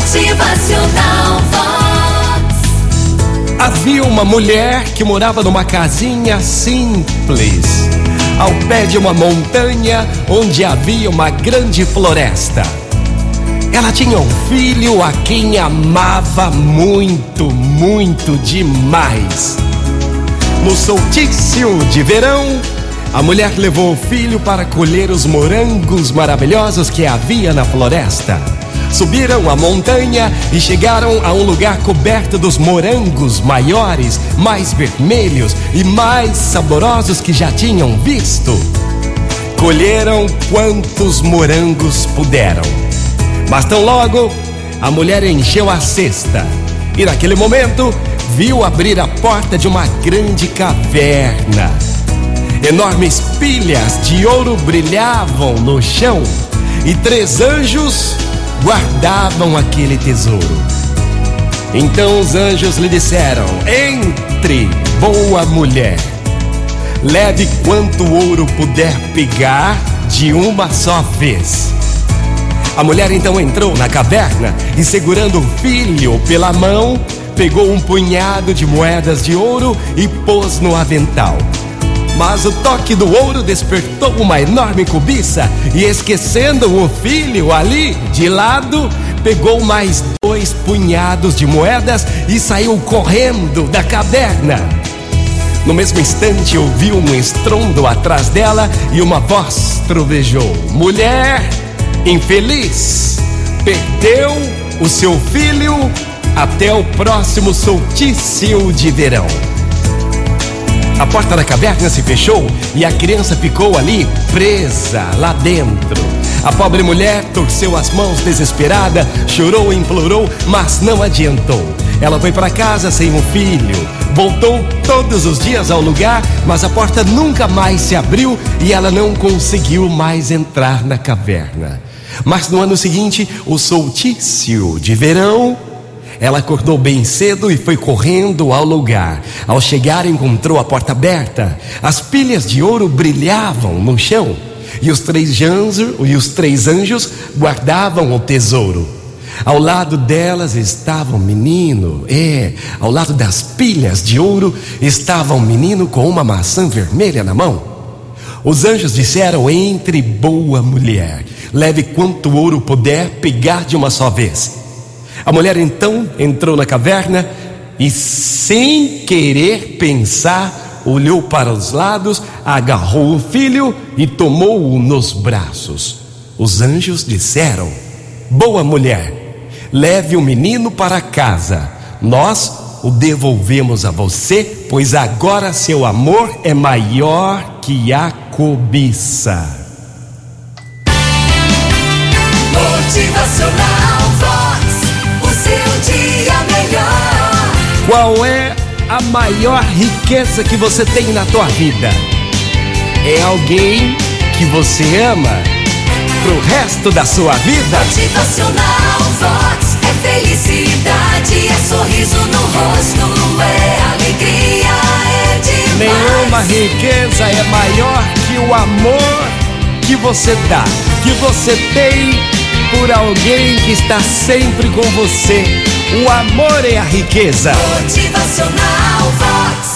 Motivacional Vox. Havia uma mulher que morava numa casinha simples, ao pé de uma montanha onde havia uma grande floresta. Ela tinha um filho a quem amava muito, muito demais. No soltício de verão, a mulher levou o filho para colher os morangos maravilhosos que havia na floresta. Subiram a montanha e chegaram a um lugar coberto dos morangos maiores, mais vermelhos e mais saborosos que já tinham visto. Colheram quantos morangos puderam. Mas tão logo, a mulher encheu a cesta e, naquele momento, viu abrir a porta de uma grande caverna. Enormes pilhas de ouro brilhavam no chão e três anjos guardavam aquele tesouro. Então os anjos lhe disseram: Entre, boa mulher, leve quanto ouro puder pegar de uma só vez. A mulher então entrou na caverna e, segurando o filho pela mão, pegou um punhado de moedas de ouro e pôs no avental. Mas o toque do ouro despertou uma enorme cobiça e, esquecendo o filho ali de lado, pegou mais dois punhados de moedas e saiu correndo da caverna. No mesmo instante, ouviu um estrondo atrás dela e uma voz trovejou: Mulher infeliz, perdeu o seu filho até o próximo soltício de verão. A porta da caverna se fechou e a criança ficou ali presa lá dentro. A pobre mulher torceu as mãos desesperada, chorou e implorou, mas não adiantou. Ela foi para casa sem o filho, voltou todos os dias ao lugar, mas a porta nunca mais se abriu e ela não conseguiu mais entrar na caverna. Mas no ano seguinte, o soltício de verão ela acordou bem cedo e foi correndo ao lugar. Ao chegar, encontrou a porta aberta. As pilhas de ouro brilhavam no chão. E os três anjos, e os três anjos guardavam o tesouro. Ao lado delas estava um menino, é, ao lado das pilhas de ouro estava um menino com uma maçã vermelha na mão. Os anjos disseram: Entre, boa mulher, leve quanto ouro puder pegar de uma só vez. A mulher então entrou na caverna e, sem querer pensar, olhou para os lados, agarrou o filho e tomou-o nos braços. Os anjos disseram: Boa mulher, leve o menino para casa. Nós o devolvemos a você, pois agora seu amor é maior que a cobiça. Motivacional Qual é a maior riqueza que você tem na tua vida? É alguém que você ama pro resto da sua vida? Motivacional Vox. É felicidade, é sorriso no rosto, é alegria, é demais. Nenhuma riqueza é maior que o amor que você dá, que você tem por alguém que está sempre com você. O amor é a riqueza. Motivacional Vox.